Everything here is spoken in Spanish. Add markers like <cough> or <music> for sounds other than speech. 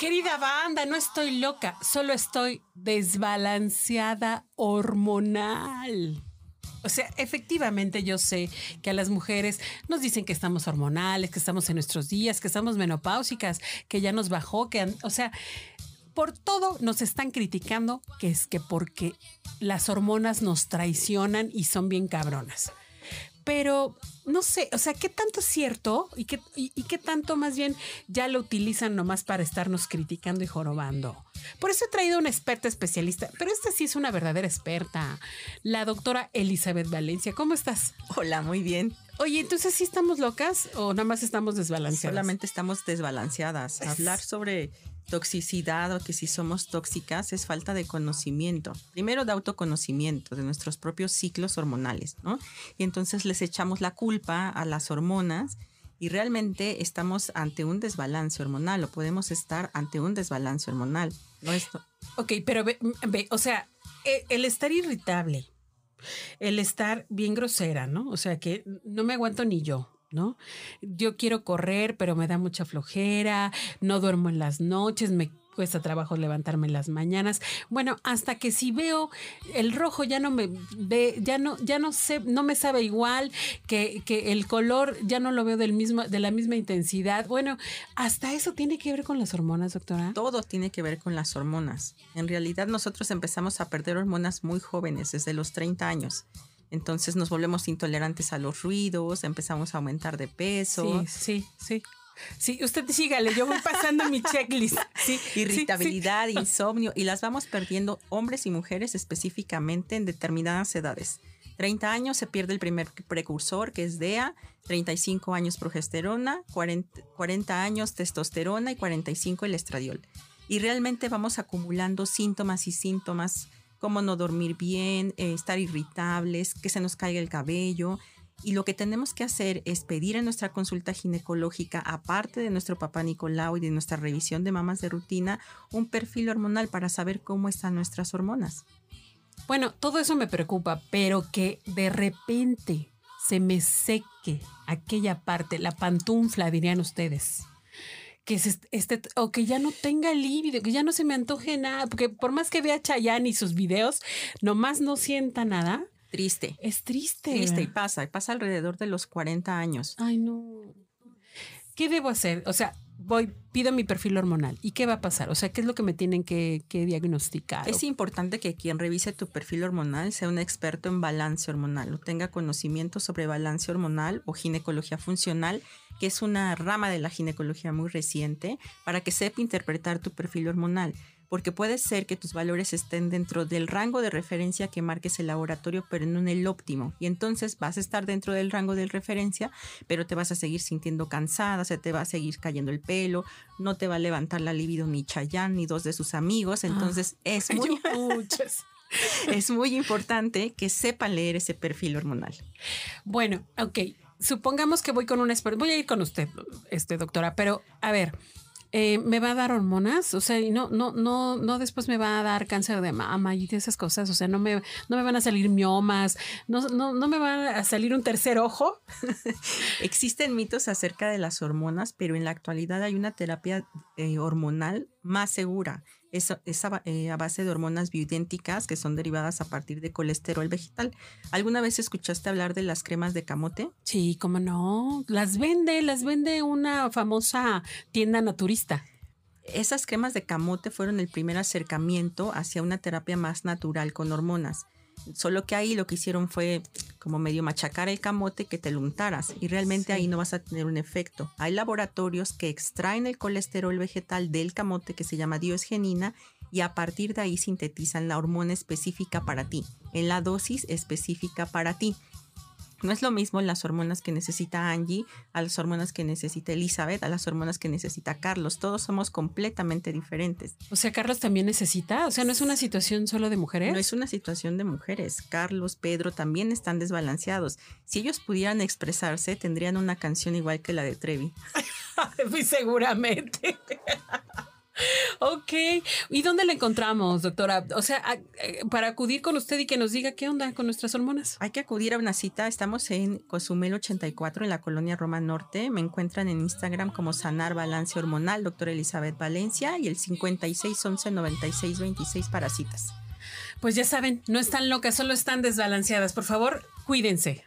Querida banda, no estoy loca, solo estoy desbalanceada hormonal. O sea, efectivamente yo sé que a las mujeres nos dicen que estamos hormonales, que estamos en nuestros días, que estamos menopáusicas, que ya nos bajó, que, o sea, por todo nos están criticando que es que porque las hormonas nos traicionan y son bien cabronas. Pero no sé, o sea, ¿qué tanto es cierto y qué, y, qué tanto más bien ya lo utilizan nomás para estarnos criticando y jorobando? Por eso he traído una experta especialista, pero esta sí es una verdadera experta, la doctora Elizabeth Valencia. ¿Cómo estás? Hola, muy bien. Oye, entonces sí estamos locas o nada más estamos desbalanceadas? Solamente estamos desbalanceadas. Hablar sobre toxicidad o que si somos tóxicas es falta de conocimiento. Primero de autoconocimiento de nuestros propios ciclos hormonales, ¿no? Y entonces les echamos la culpa a las hormonas y realmente estamos ante un desbalance hormonal o podemos estar ante un desbalance hormonal. ¿no? Esto. Ok, pero ve, o sea, e, el estar irritable, el estar bien grosera, ¿no? O sea, que no me aguanto ni yo. ¿no? Yo quiero correr, pero me da mucha flojera, no duermo en las noches, me cuesta trabajo levantarme en las mañanas. Bueno, hasta que si veo el rojo ya no me ve, ya no, ya no sé, no me sabe igual, que, que el color ya no lo veo del mismo, de la misma intensidad. Bueno, hasta eso tiene que ver con las hormonas, doctora. Todo tiene que ver con las hormonas. En realidad nosotros empezamos a perder hormonas muy jóvenes, desde los 30 años. Entonces nos volvemos intolerantes a los ruidos, empezamos a aumentar de peso. Sí, sí, sí. Sí, usted sígale, yo voy pasando mi checklist. Irritabilidad, insomnio, y las vamos perdiendo hombres y mujeres específicamente en determinadas edades. 30 años se pierde el primer precursor, que es DEA, 35 años progesterona, 40, 40 años testosterona y 45 el estradiol. Y realmente vamos acumulando síntomas y síntomas como no dormir bien, eh, estar irritables, que se nos caiga el cabello. Y lo que tenemos que hacer es pedir en nuestra consulta ginecológica, aparte de nuestro papá Nicolau y de nuestra revisión de mamas de rutina, un perfil hormonal para saber cómo están nuestras hormonas. Bueno, todo eso me preocupa, pero que de repente se me seque aquella parte, la pantufla, dirían ustedes que este, o que ya no tenga líbido, que ya no se me antoje nada, porque por más que vea Chayanne y sus videos, nomás no sienta nada. Triste. Es triste. Triste y pasa, y pasa alrededor de los 40 años. Ay, no. ¿Qué debo hacer? O sea, voy, pido mi perfil hormonal. ¿Y qué va a pasar? O sea, ¿qué es lo que me tienen que, diagnosticar? Es importante que quien revise tu perfil hormonal sea un experto en balance hormonal o tenga conocimiento sobre balance hormonal o ginecología funcional, que es una rama de la ginecología muy reciente, para que sepa interpretar tu perfil hormonal porque puede ser que tus valores estén dentro del rango de referencia que marques el laboratorio, pero no en el óptimo. Y entonces vas a estar dentro del rango de referencia, pero te vas a seguir sintiendo cansada, se te va a seguir cayendo el pelo, no te va a levantar la libido ni Chayanne ni dos de sus amigos. Entonces ah, es <laughs> muy... <laughs> es muy importante que sepan leer ese perfil hormonal. Bueno, ok. Supongamos que voy con un experto. Voy a ir con usted, este doctora, pero a ver, eh, me va a dar hormonas, o sea, y no, no, no, no después me va a dar cáncer de mama y esas cosas, o sea, no me, no me van a salir miomas, no, no, no me va a salir un tercer ojo. <laughs> Existen mitos acerca de las hormonas, pero en la actualidad hay una terapia eh, hormonal más segura es, eh, a, base de hormonas bioidénticas que son derivadas a partir de colesterol vegetal. ¿Alguna vez escuchaste hablar de las cremas de camote? Sí, cómo no. Las vende, las vende una famosa tienda naturista. Esas cremas de camote fueron el primer acercamiento hacia una terapia más natural con hormonas. Solo que ahí lo que hicieron fue como medio machacar el camote que te lo untaras y realmente ahí no vas a tener un efecto. Hay laboratorios que extraen el colesterol vegetal del camote que se llama diosgenina y a partir de ahí sintetizan la hormona específica para ti, en la dosis específica para ti. No es lo mismo las hormonas que necesita Angie, a las hormonas que necesita Elizabeth, a las hormonas que necesita Carlos. Todos somos completamente diferentes. O sea, Carlos también necesita, o sea, no es una situación solo de mujeres. No es una situación de mujeres. Carlos, Pedro también están desbalanceados. Si ellos pudieran expresarse, tendrían una canción igual que la de Trevi. <laughs> Seguramente. Ok, ¿y dónde la encontramos, doctora? O sea, eh, para acudir con usted y que nos diga qué onda con nuestras hormonas. Hay que acudir a una cita. Estamos en Cozumel 84, en la colonia Roma Norte. Me encuentran en Instagram como Sanar Balance Hormonal, doctora Elizabeth Valencia, y el 5611 9626 para citas. Pues ya saben, no están locas, solo están desbalanceadas. Por favor, cuídense.